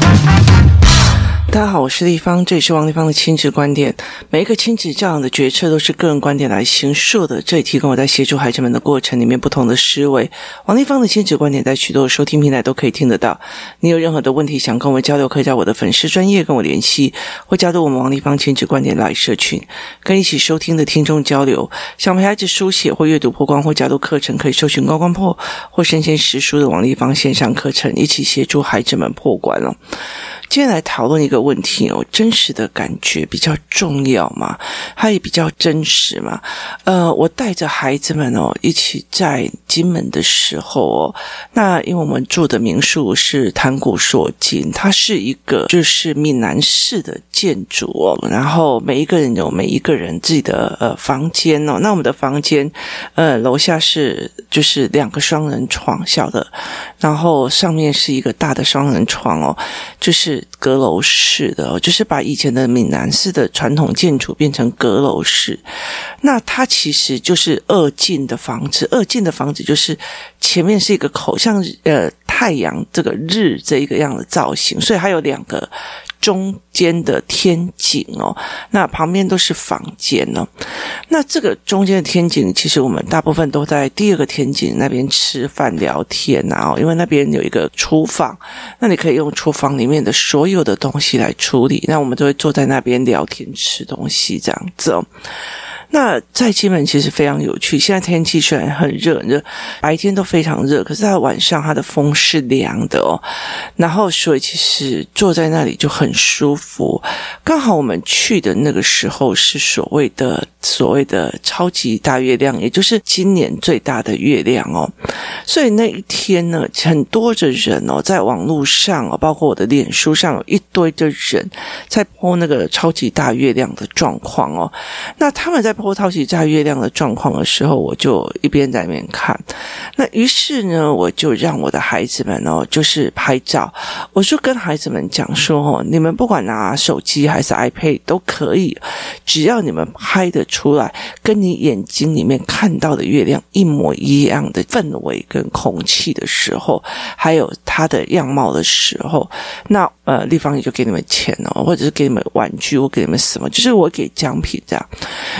Thank you. 大家好，我是丽芳，这里是王立芳的亲子观点。每一个亲子教养的决策都是个人观点来形塑的，这里提供我在协助孩子们的过程里面不同的思维。王立芳的亲子观点在许多收听平台都可以听得到。你有任何的问题想跟我交流，可以在我的粉丝专业跟我联系，或加入我们王立芳亲子观点来社群，跟一起收听的听众交流。想陪孩子书写或阅读破关或加入课程，可以搜寻高光破或身先识书的王立芳线上课程，一起协助孩子们破关了。今天来讨论一个问题哦，真实的感觉比较重要嘛？它也比较真实嘛？呃，我带着孩子们哦，一起在金门的时候哦，那因为我们住的民宿是潭古索金，它是一个就是闽南式的建筑哦，然后每一个人有每一个人自己的呃房间哦，那我们的房间呃楼下是就是两个双人床小的，然后上面是一个大的双人床哦，就是。阁楼式的，就是把以前的闽南式的传统建筑变成阁楼式。那它其实就是二进的房子，二进的房子就是前面是一个口，像呃太阳这个日这一个样的造型，所以它有两个。中间的天井哦，那旁边都是房间哦。那这个中间的天井，其实我们大部分都在第二个天井那边吃饭聊天啊，因为那边有一个厨房，那你可以用厨房里面的所有的东西来处理。那我们就会坐在那边聊天吃东西这样子哦。那在金门其实非常有趣。现在天气虽然很热很，热白天都非常热，可是在晚上它的风是凉的哦。然后所以其实坐在那里就很舒服。刚好我们去的那个时候是所谓的所谓的超级大月亮，也就是今年最大的月亮哦。所以那一天呢，很多的人哦，在网络上哦，包括我的脸书上有一堆的人在 po 那个超级大月亮的状况哦。那他们在波超级大月亮的状况的时候，我就一边在那边看。那于是呢，我就让我的孩子们哦，就是拍照。我就跟孩子们讲说：哦，你们不管拿手机还是 iPad 都可以，只要你们拍得出来，跟你眼睛里面看到的月亮一模一样的氛围跟空气的时候，还有它的样貌的时候，那呃，丽芳也就给你们钱哦，或者是给你们玩具，我给你们什么，就是我给奖品这样。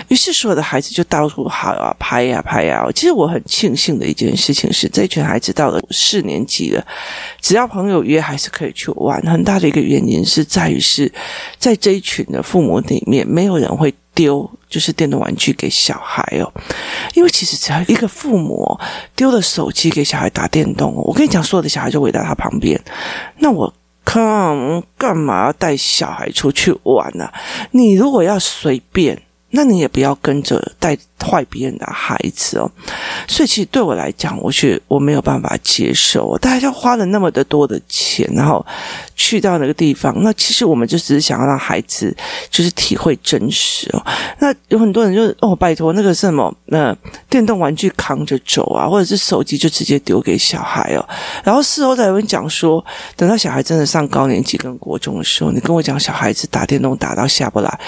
于是。所有的孩子就到处跑啊，拍呀拍呀。其实我很庆幸的一件事情是，这群孩子到了四年级了，只要朋友约，还是可以去玩。很大的一个原因是在于是在这一群的父母里面，没有人会丢就是电动玩具给小孩哦。因为其实只要一个父母丢了手机给小孩打电动，我跟你讲，所有的小孩就围在他旁边。那我看干嘛要带小孩出去玩呢？你如果要随便。那你也不要跟着带坏别人的孩子哦，所以其实对我来讲，我觉我没有办法接受，大家就花了那么的多的钱，然后去到那个地方，那其实我们就只是想要让孩子就是体会真实哦。那有很多人就哦，拜托那个什么，那电动玩具扛着走啊，或者是手机就直接丢给小孩哦，然后事后再有人讲说，等到小孩真的上高年级跟国中的时候，你跟我讲小孩子打电动打到下不来。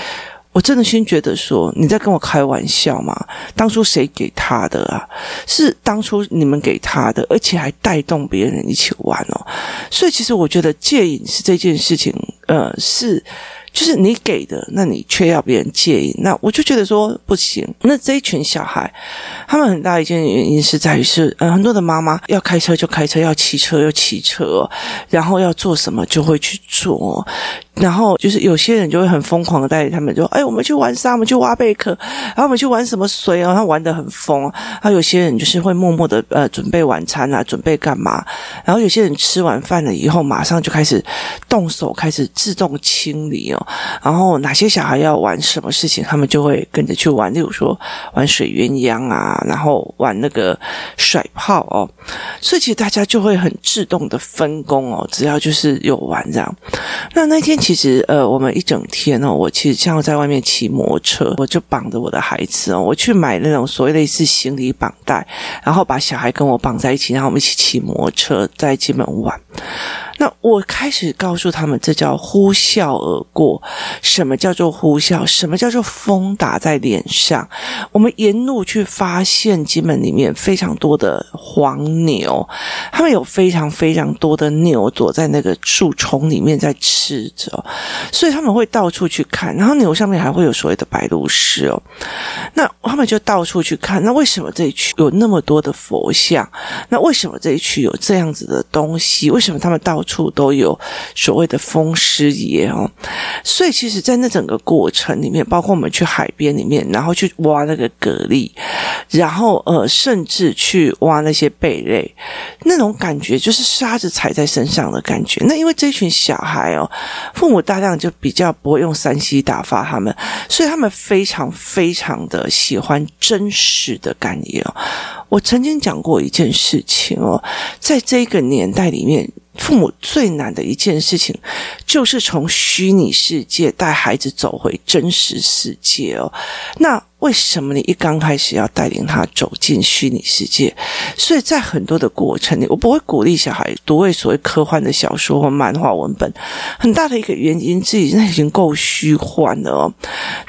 我真的心觉得说，你在跟我开玩笑吗？当初谁给他的啊？是当初你们给他的，而且还带动别人一起玩哦。所以其实我觉得戒瘾是这件事情，呃，是。就是你给的，那你却要别人介意，那我就觉得说不行。那这一群小孩，他们很大一件原因是在于是，呃，很多的妈妈要开车就开车，要骑车又骑车，然后要做什么就会去做，然后就是有些人就会很疯狂的带他们，就哎，我们去玩沙，我们去挖贝壳，然后我们去玩什么水啊，他玩的很疯。然后有些人就是会默默的呃准备晚餐啊，准备干嘛？然后有些人吃完饭了以后，马上就开始动手，开始自动清理哦。然后哪些小孩要玩什么事情，他们就会跟着去玩。例如说玩水鸳鸯啊，然后玩那个甩炮哦。所以其实大家就会很自动的分工哦，只要就是有玩这样。那那天其实呃，我们一整天哦，我其实像在外面骑摩托车，我就绑着我的孩子哦，我去买那种所谓类似行李绑带，然后把小孩跟我绑在一起，然后我们一起骑摩托车在金门玩。那我开始告诉他们，这叫呼啸而过。什么叫做呼啸？什么叫做风打在脸上？我们沿路去发现金门里面非常多的黄牛，他们有非常非常多的牛躲在那个树丛里面在吃着，所以他们会到处去看。然后牛上面还会有所谓的白鹭石哦，那他们就到处去看。那为什么这一区有那么多的佛像？那为什么这一区有这样子的东西？为什么他们到处都有所谓的风师爷哦？所以其实，在那整个过程里面，包括我们去海边里面，然后去挖那个蛤蜊，然后呃，甚至去挖那些贝类，那种感觉就是沙子踩在身上的感觉。那因为这群小孩哦，父母大量就比较不会用三 C 打发他们，所以他们非常非常的喜欢真实的感应。我曾经讲过一件事情哦，在这个年代里面，父母最难的一件事情，就是从虚拟世界带孩子走回真实世界哦。那为什么你一刚开始要带领他走进虚拟世界？所以在很多的过程里，我不会鼓励小孩读为所谓科幻的小说或漫画文本。很大的一个原因，自己那已经够虚幻了哦。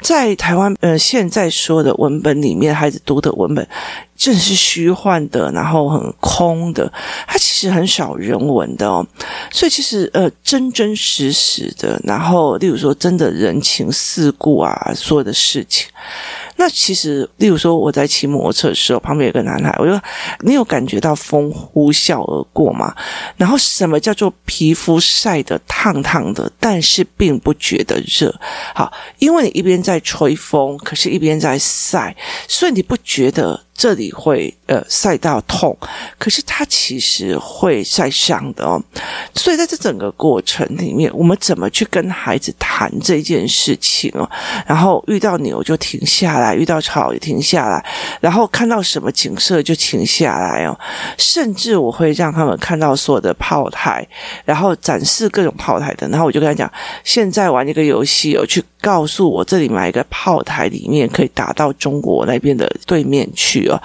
在台湾，呃，现在说的文本里面，孩子读的文本。正是虚幻的，然后很空的，它其实很少人文的哦。所以其实呃，真真实实的，然后例如说真的人情世故啊，所有的事情。那其实，例如说我在骑摩托车的时候，旁边有个男孩，我就说：“你有感觉到风呼啸而过吗？”然后什么叫做皮肤晒得烫烫的，但是并不觉得热？好，因为你一边在吹风，可是一边在晒，所以你不觉得。这里会呃晒到痛，可是它其实会晒伤的哦。所以在这整个过程里面，我们怎么去跟孩子谈这件事情哦？然后遇到牛就停下来，遇到草也停下来，然后看到什么景色就停下来哦。甚至我会让他们看到所有的炮台，然后展示各种炮台的，然后我就跟他讲：现在玩一个游戏哦，去告诉我这里买一个炮台，里面可以打到中国那边的对面去哦。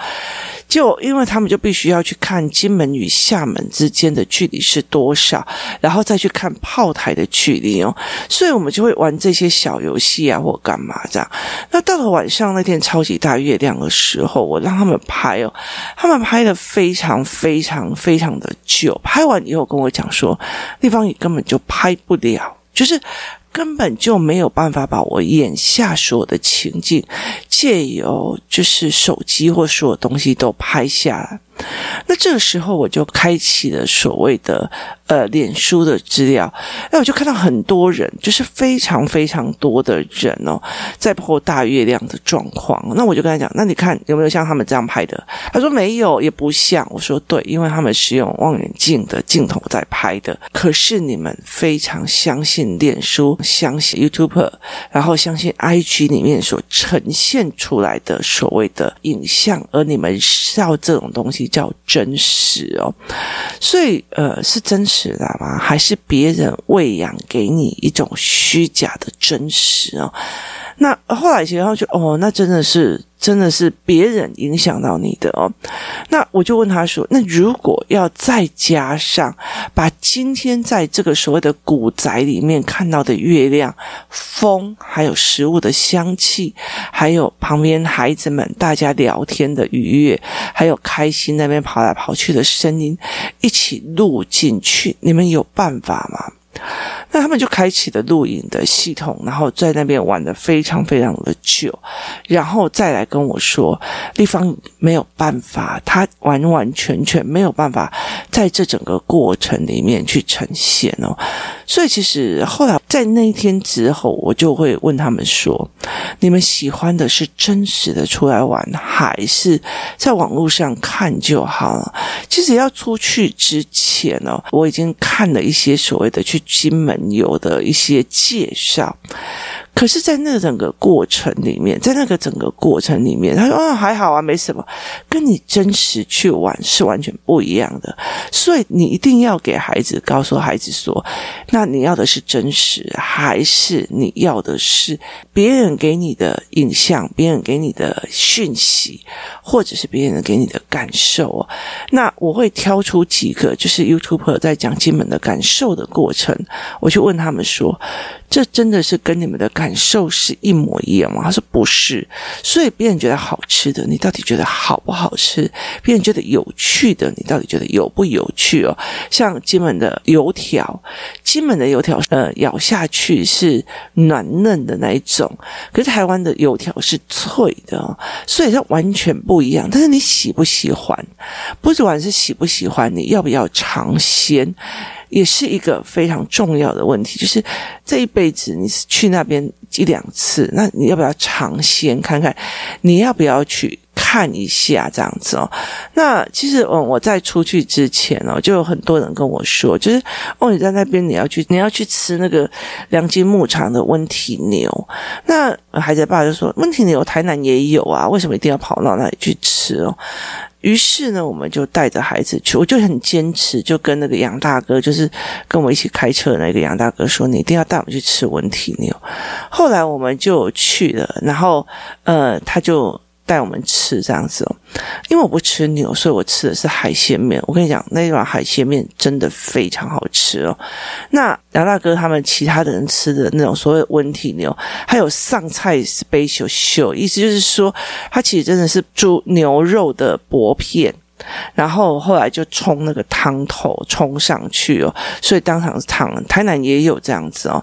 就因为他们就必须要去看金门与厦门之间的距离是多少，然后再去看炮台的距离哦，所以我们就会玩这些小游戏啊，或干嘛这样。那到了晚上那天超级大月亮的时候，我让他们拍哦，他们拍的非常非常非常的久，拍完以后跟我讲说，地方也根本就拍不了，就是。根本就没有办法把我眼下所有的情境借由就是手机或所有东西都拍下来。那这个时候我就开启了所谓的呃脸书的资料，哎，我就看到很多人，就是非常非常多的人哦，在破大月亮的状况。那我就跟他讲，那你看有没有像他们这样拍的？他说没有，也不像。我说对，因为他们是用望远镜的镜头在拍的。可是你们非常相信脸书，相信 YouTube，然后相信 IG 里面所呈现出来的所谓的影像，而你们要这种东西。较真实哦，所以呃，是真实的吗？还是别人喂养给你一种虚假的真实哦？那后来其实他就哦，那真的是。真的是别人影响到你的哦，那我就问他说：“那如果要再加上把今天在这个所谓的古宅里面看到的月亮、风，还有食物的香气，还有旁边孩子们大家聊天的愉悦，还有开心那边跑来跑去的声音，一起录进去，你们有办法吗？”那他们就开启了录影的系统，然后在那边玩的非常非常的久，然后再来跟我说，立方没有办法，他完完全全没有办法在这整个过程里面去呈现哦。所以其实后来在那一天之后，我就会问他们说：你们喜欢的是真实的出来玩，还是在网络上看就好了？其实要出去之前呢，我已经看了一些所谓的去金门游的一些介绍。可是，在那整个过程里面，在那个整个过程里面，他说：“嗯，还好啊，没什么。”跟你真实去玩是完全不一样的。所以，你一定要给孩子告诉孩子说：“那你要的是真实，还是你要的是别人给你的影像、别人给你的讯息，或者是别人给你的感受？”那我会挑出几个，就是 YouTuber 在讲金门的感受的过程，我去问他们说：“这真的是跟你们的感受是一模一样吗？”他说：“不是。”所以别人觉得好吃的，你到底觉得好不好吃？别人觉得有趣的，你到底觉得有不有趣哦？像金门的油条，金门的油条，呃，咬下去是软嫩的那一种，可是台湾的油条是脆的哦，所以它完全不一样。但是你喜不喜欢？不管是喜不喜欢，你要不要尝鲜？也是一个非常重要的问题，就是这一辈子你去那边一两次，那你要不要尝鲜看看？你要不要去看一下这样子哦？那其实，嗯，我在出去之前哦，就有很多人跟我说，就是哦，你在那边你要去，你要去吃那个良金牧场的温体牛。那孩子爸就说，温体牛台南也有啊，为什么一定要跑到那里去吃哦？于是呢，我们就带着孩子去，我就很坚持，就跟那个杨大哥，就是跟我一起开车的那个杨大哥说：“你一定要带我们去吃文体牛。”后来我们就去了，然后呃，他就。带我们吃这样子哦，因为我不吃牛，所以我吃的是海鲜面。我跟你讲，那一碗海鲜面真的非常好吃哦。那杨大哥他们其他的人吃的那种所谓温体牛，还有上菜是杯秀秀，意思就是说，它其实真的是猪牛肉的薄片。然后后来就冲那个汤头冲上去哦，所以当场是烫。台南也有这样子哦。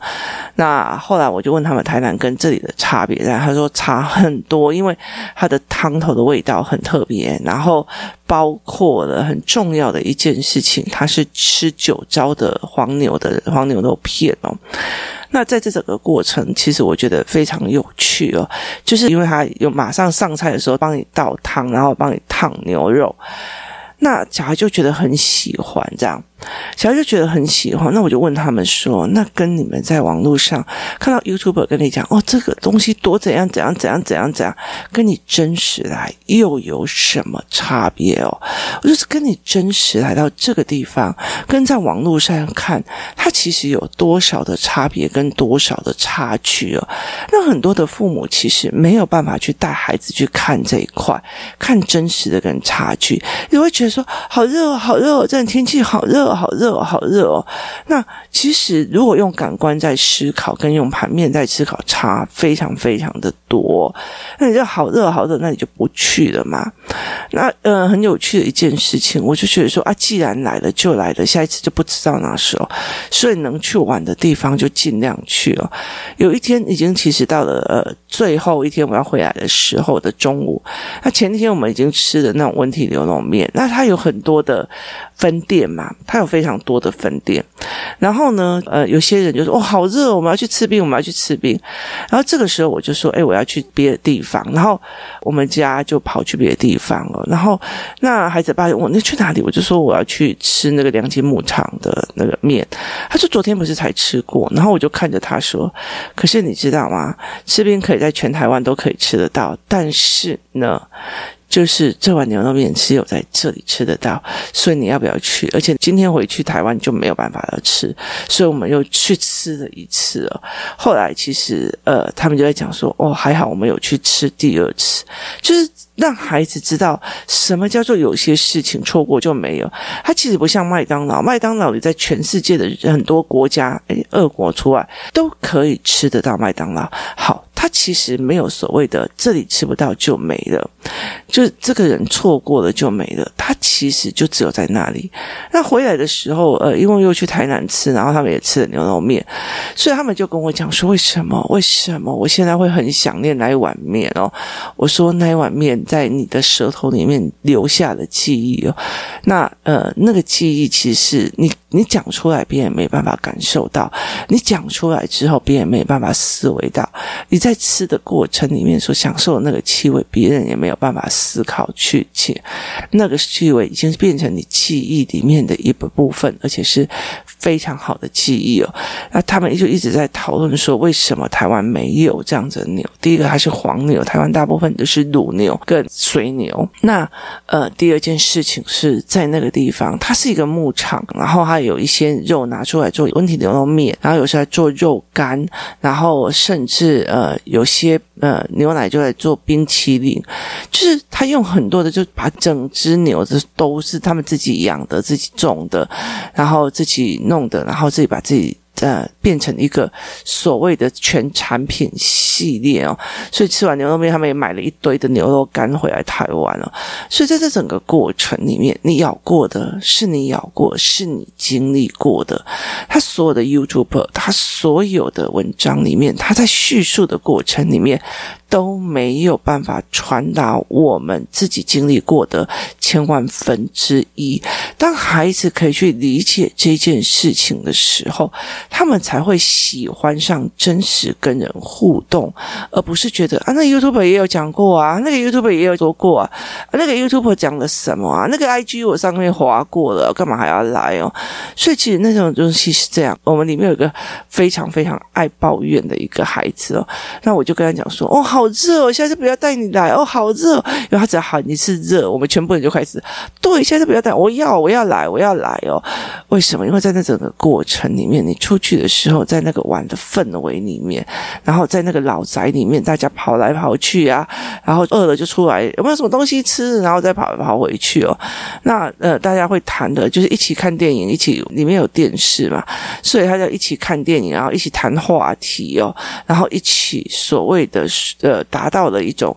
那后来我就问他们台南跟这里的差别，然后他说差很多，因为它的汤头的味道很特别，然后包括了很重要的一件事情，他是吃酒糟的黄牛的黄牛肉片哦。那在这整个过程，其实我觉得非常有趣哦，就是因为他有马上上菜的时候帮你倒汤，然后帮你烫牛肉，那小孩就觉得很喜欢这样。小孩就觉得很喜欢，那我就问他们说：“那跟你们在网络上看到 YouTuber 跟你讲哦，这个东西多怎样怎样怎样怎样怎样，跟你真实来又有什么差别哦？我就是跟你真实来到这个地方，跟在网络上看，它其实有多少的差别跟多少的差距哦？那很多的父母其实没有办法去带孩子去看这一块，看真实的跟差距，你会觉得说好热哦，好热哦，这天气好热。”哦好热哦，好热哦！那其实如果用感官在思考，跟用盘面在思考，差非常非常的多。那你就好热好热，那你就不去了嘛？那呃，很有趣的一件事情，我就觉得说啊，既然来了就来了，下一次就不知道哪时候，所以能去玩的地方就尽量去哦。有一天已经其实到了呃最后一天我要回来的时候的中午，那前天我们已经吃的那种温体牛肉面，那它有很多的分店嘛，它有非常多的分店。然后呢，呃，有些人就说哦，好热，我们要去吃冰，我们要去吃冰。然后这个时候我就说，哎，我要去别的地方。然后我们家就跑去别的地方了。然后那孩子爸就问我那去哪里？我就说我要去吃那个良金牧场的那个面。他说昨天不是才吃过？然后我就看着他说，可是你知道吗？吃冰可以在全台湾都可以吃得到，但是呢。就是这碗牛肉面只有在这里吃得到，所以你要不要去？而且今天回去台湾就没有办法要吃，所以我们又去吃了一次哦。后来其实呃，他们就在讲说，哦，还好我们有去吃第二次，就是让孩子知道什么叫做有些事情错过就没有。它其实不像麦当劳，麦当劳你在全世界的很多国家，诶，俄国除外都可以吃得到麦当劳。好。他其实没有所谓的这里吃不到就没了，就这个人错过了就没了。他其实就只有在那里。那回来的时候，呃，因为又去台南吃，然后他们也吃了牛肉面，所以他们就跟我讲说：为什么？为什么我现在会很想念那一碗面哦？我说那一碗面在你的舌头里面留下的记忆哦。那呃，那个记忆其实是你你讲出来，别人没办法感受到；你讲出来之后，别人没办法思维到。你在吃的过程里面所享受的那个气味，别人也没有办法思考去且那个气味已经变成你记忆里面的一部分，而且是非常好的记忆哦。那他们就一直在讨论说，为什么台湾没有这样子的牛？第一个，它是黄牛，台湾大部分都是乳牛跟水牛。那呃，第二件事情是在那个地方，它是一个牧场，然后它有一些肉拿出来做温体牛肉面，然后有时候做肉干，然后甚至呃，有些呃牛奶就来做冰淇淋，就是他用很多的，就把整只牛的都是他们自己养的、自己种的，然后自己弄的，然后自己把自己。呃，变成一个所谓的全产品系列哦，所以吃完牛肉面，他们也买了一堆的牛肉干回来台湾了。所以在这整个过程里面，你咬过的是你咬过，是你经历过的。他所有的 YouTube，他所有的文章里面，他在叙述的过程里面。都没有办法传达我们自己经历过的千万分之一。当孩子可以去理解这件事情的时候，他们才会喜欢上真实跟人互动，而不是觉得啊，那 YouTuber 也有讲过啊，那个 YouTuber 也有说过啊，那个 YouTuber 讲了什么啊？那个 IG 我上面滑过了，干嘛还要来哦？所以其实那种东西是这样。我们里面有一个非常非常爱抱怨的一个孩子哦，那我就跟他讲说，哦，好。好热哦！下次不要带你来哦，好热哦！因为他只要喊一次热，我们全部人就开始对，下次不要带，我要我要来我要来哦！为什么？因为在那整个过程里面，你出出去的时候，在那个玩的氛围里面，然后在那个老宅里面，大家跑来跑去啊，然后饿了就出来，有没有什么东西吃？然后再跑跑回去哦。那呃，大家会谈的就是一起看电影，一起里面有电视嘛，所以他就一起看电影，然后一起谈话题哦，然后一起所谓的呃，达到了一种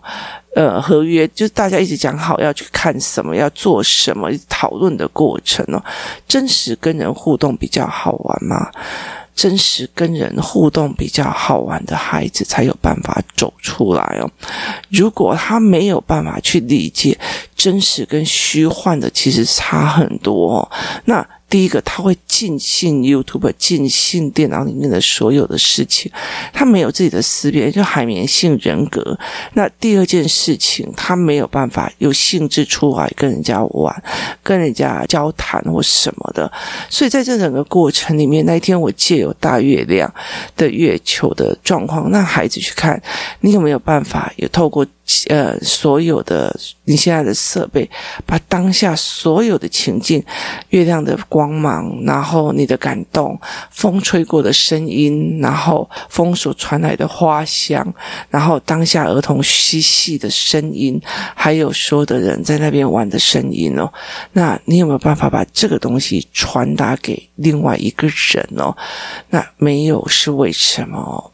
呃合约，就是大家一起讲好要去看什么，要做什么，讨论的过程哦。真实跟人互动比较好玩嘛？真实跟人互动比较好玩的孩子才有办法走出来哦。如果他没有办法去理解真实跟虚幻的，其实差很多哦。那。第一个，他会尽信 YouTube，尽信电脑里面的所有的事情，他没有自己的思辨，就海绵性人格。那第二件事情，他没有办法有兴致出来跟人家玩，跟人家交谈或什么的。所以在这整个过程里面，那一天我借由大月亮的月球的状况，让孩子去看，你有没有办法也透过。呃，所有的你现在的设备，把当下所有的情境，月亮的光芒，然后你的感动，风吹过的声音，然后风所传来的花香，然后当下儿童嬉戏的声音，还有所有的人在那边玩的声音哦，那你有没有办法把这个东西传达给另外一个人哦？那没有是为什么？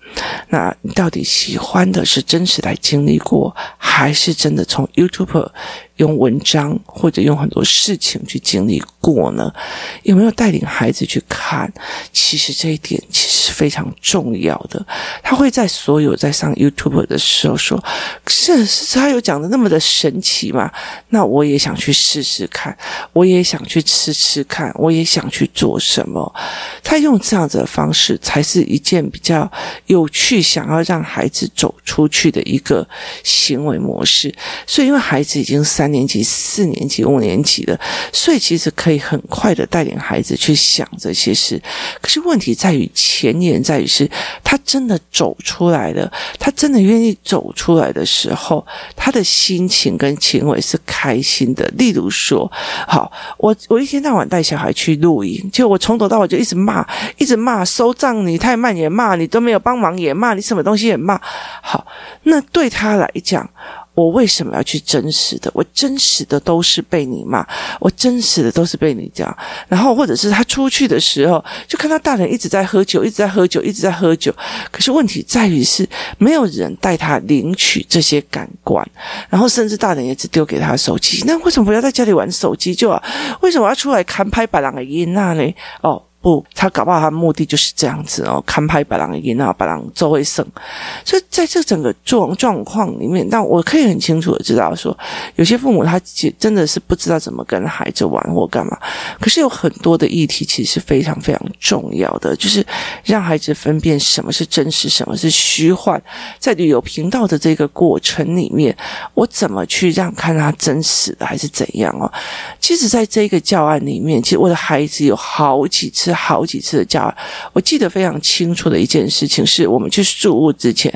那你到底喜欢的是真实来经历过，还是真的从 YouTube 用文章或者用很多事情去经历过呢？有没有带领孩子去看？其实这一点其实是非常重要的。他会在所有在上 YouTube 的时候说：“是是，他有讲的那么的神奇吗？”那我也想去试试看，我也想去吃吃看，我也想去做什么。他用这样子的方式，才是一件比较有趣，想要让孩子走出去的一个行为模式。所以，因为孩子已经三。三年级、四年级、五年级的，所以其实可以很快的带领孩子去想这些事。可是问题在于前沿，在于是他真的走出来了，他真的愿意走出来的时候，他的心情跟行为是开心的。例如说，好，我我一天到晚带小孩去露营，就我从头到尾就一直骂，一直骂，收账你太慢也骂，你都没有帮忙也骂，你什么东西也骂。好，那对他来讲。我为什么要去真实的？我真实的都是被你骂，我真实的都是被你讲。然后或者是他出去的时候，就看到大人一直在喝酒，一直在喝酒，一直在喝酒。可是问题在于是没有人带他领取这些感官，然后甚至大人也只丢给他手机。那为什么不要在家里玩手机就啊？为什么要出来看拍把郎的音那呢？哦。不，他搞不好他目的就是这样子哦，看拍白狼赢，啊白狼就会胜。所以在这整个状状况里面，但我可以很清楚的知道说，有些父母他真的是不知道怎么跟孩子玩或干嘛。可是有很多的议题其实是非常非常重要的，就是让孩子分辨什么是真实，什么是虚幻。在旅游频道的这个过程里面，我怎么去让看他真实的还是怎样哦？其实，在这个教案里面，其实我的孩子有好几次、好几次的教，我记得非常清楚的一件事情是，我们去住屋之前。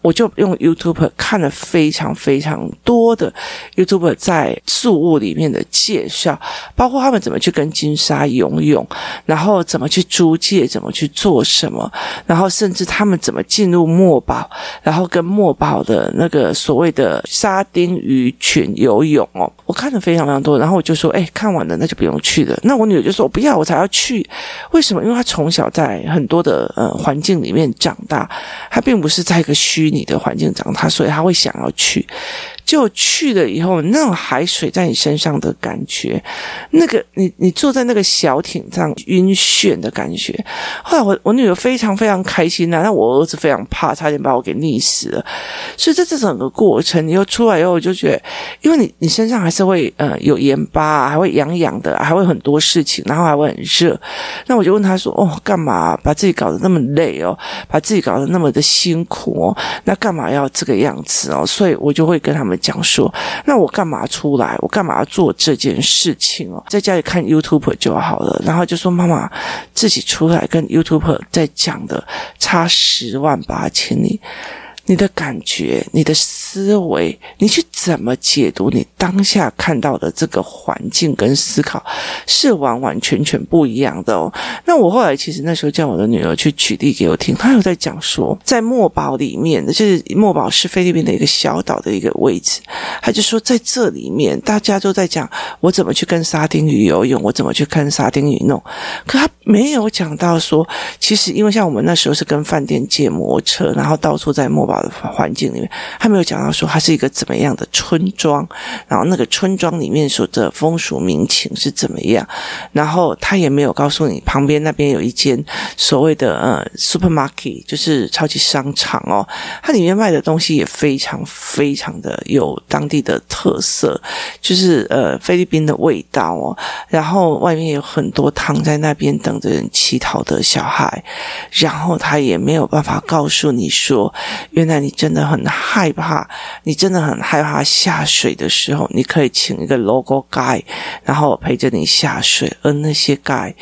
我就用 YouTube 看了非常非常多的 YouTube 在宿物里面的介绍，包括他们怎么去跟金沙游泳，然后怎么去租借，怎么去做什么，然后甚至他们怎么进入墨宝，然后跟墨宝的那个所谓的沙丁鱼群游泳哦，我看了非常非常多，然后我就说，哎，看完了那就不用去了。那我女儿就说，我不要，我才要去。为什么？因为她从小在很多的呃环境里面长大，她并不是在一个虚。你的环境长大，所以他会想要去。就去了以后，那种海水在你身上的感觉，那个你你坐在那个小艇上晕眩的感觉。后来我我女儿非常非常开心啊，那我儿子非常怕，差点把我给溺死了。所以在这整个过程，你又出来以后，我就觉得，因为你你身上还是会呃有盐巴，还会痒痒的，还会很多事情，然后还会很热。那我就问他说：“哦，干嘛把自己搞得那么累哦？把自己搞得那么的辛苦哦？那干嘛要这个样子哦？”所以我就会跟他们。讲说，那我干嘛出来？我干嘛做这件事情哦？在家里看 YouTube 就好了。然后就说妈妈自己出来跟 YouTube 在讲的差十万八千里。你的感觉，你的思维，你去怎么解读你当下看到的这个环境跟思考，是完完全全不一样的哦。那我后来其实那时候叫我的女儿去举例给我听，她有在讲说，在墨宝里面的，就是墨宝是菲律宾的一个小岛的一个位置，她就说在这里面，大家都在讲我怎么去跟沙丁鱼游泳，我怎么去看沙丁鱼弄，可她没有讲到说，其实因为像我们那时候是跟饭店借摩托车，然后到处在墨宝的。环境里面，他没有讲到说它是一个怎么样的村庄，然后那个村庄里面所的风俗民情是怎么样，然后他也没有告诉你旁边那边有一间所谓的呃 supermarket，就是超级商场哦，它里面卖的东西也非常非常的有当地的特色，就是呃菲律宾的味道哦，然后外面有很多躺在那边等着人乞讨的小孩，然后他也没有办法告诉你说，原来你真的很害怕，你真的很害怕下水的时候，你可以请一个 logo guy，然后陪着你下水，而那些 guy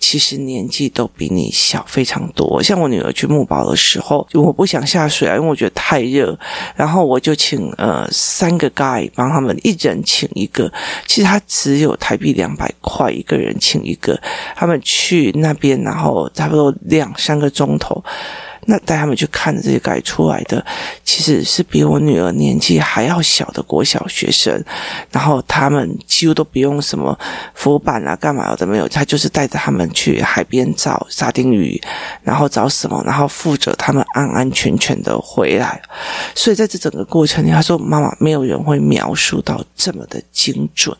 其实年纪都比你小非常多。像我女儿去木堡的时候，我不想下水啊，因为我觉得太热，然后我就请呃三个 guy 帮他们，一人请一个，其实他只有台币两百块一个人请一个，他们去那边，然后差不多两三个钟头。那带他们去看的这些改出来的，其实是比我女儿年纪还要小的国小学生，然后他们几乎都不用什么浮板啊，干嘛的没有，他就是带着他们去海边找沙丁鱼，然后找什么，然后负责他们安安全全的回来。所以在这整个过程里，他说：“妈妈，没有人会描述到这么的精准。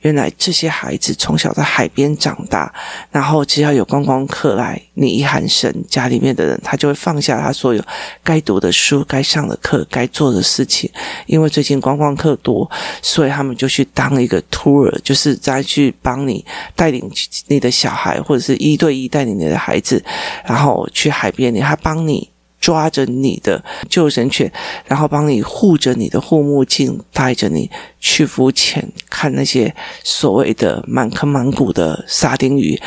原来这些孩子从小在海边长大，然后只要有观光客来，你一喊声，家里面的人他就会。”放下他所有该读的书、该上的课、该做的事情，因为最近观光客多，所以他们就去当一个 tour，就是再去帮你带领你的小孩，或者是一对一带领你的孩子，然后去海边，你还帮你抓着你的救生圈，然后帮你护着你的护目镜，带着你去浮潜，看那些所谓的满坑满谷的沙丁鱼，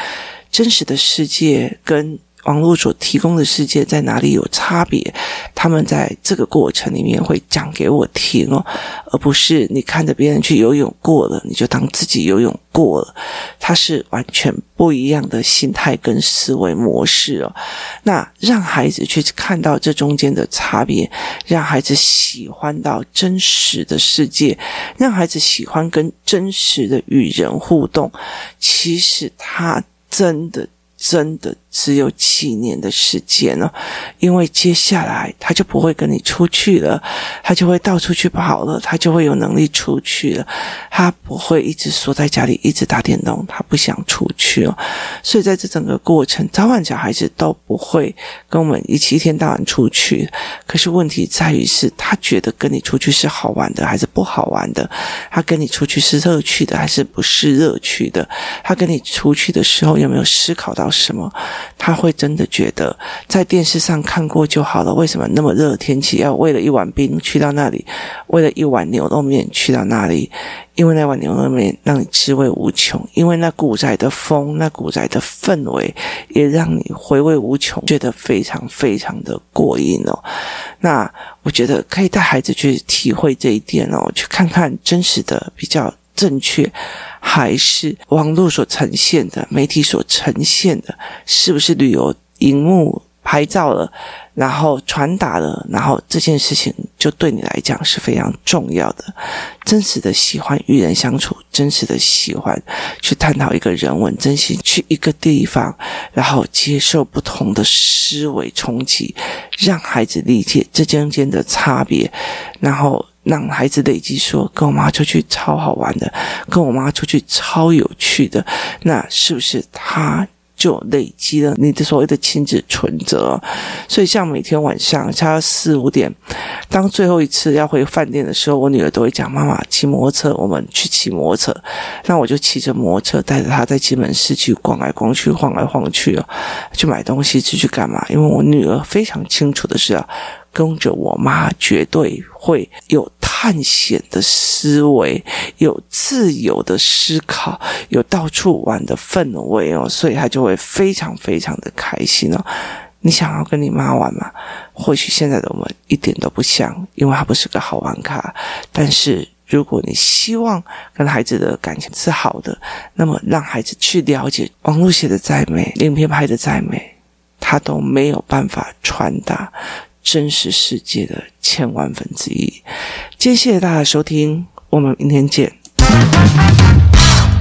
真实的世界跟。网络所提供的世界在哪里有差别？他们在这个过程里面会讲给我听哦，而不是你看着别人去游泳过了，你就当自己游泳过了。它是完全不一样的心态跟思维模式哦。那让孩子去看到这中间的差别，让孩子喜欢到真实的世界，让孩子喜欢跟真实的与人互动。其实他真的。真的只有几年的时间了，因为接下来他就不会跟你出去了，他就会到处去跑了，他就会有能力出去了，他不会一直缩在家里一直打电动，他不想出去了。所以在这整个过程，早晚小孩子都不会跟我们一起一天到晚出去。可是问题在于是，他觉得跟你出去是好玩的还是不好玩的？他跟你出去是乐趣的还是不是乐趣的？他跟你出去的时候有没有思考到什么？他会真的觉得在电视上看过就好了。为什么那么热的天气要为了一碗冰去到那里？为了一碗牛肉面去到那里？因为那碗牛肉面让你滋味无穷，因为那古宅的风，那古宅的氛围也让你回味无穷，觉得非常非常的过瘾哦。那我觉得可以带孩子去体会这一点哦，去看看真实的比较正确。还是网络所呈现的，媒体所呈现的，是不是旅游荧幕拍照了，然后传达了，然后这件事情就对你来讲是非常重要的。真实的喜欢与人相处，真实的喜欢去探讨一个人文，真心去一个地方，然后接受不同的思维冲击，让孩子理解这中间的差别，然后。让孩子累积说，跟我妈出去超好玩的，跟我妈出去超有趣的，那是不是他就累积了你的所谓的亲子存折？所以像每天晚上差四五点，当最后一次要回饭店的时候，我女儿都会讲：“妈妈，骑摩托车，我们去骑摩托车。”那我就骑着摩托车带着她在金门市区逛来逛去，晃来晃去哦，去买东西，去去干嘛？因为我女儿非常清楚的是啊。跟着我妈，绝对会有探险的思维，有自由的思考，有到处玩的氛围哦，所以她就会非常非常的开心哦。你想要跟你妈玩吗？或许现在的我们一点都不像，因为她不是个好玩咖。但是如果你希望跟孩子的感情是好的，那么让孩子去了解，网络写的再美，影片拍的再美，他都没有办法传达。真实世界的千万分之一。谢谢大家收听，我们明天见。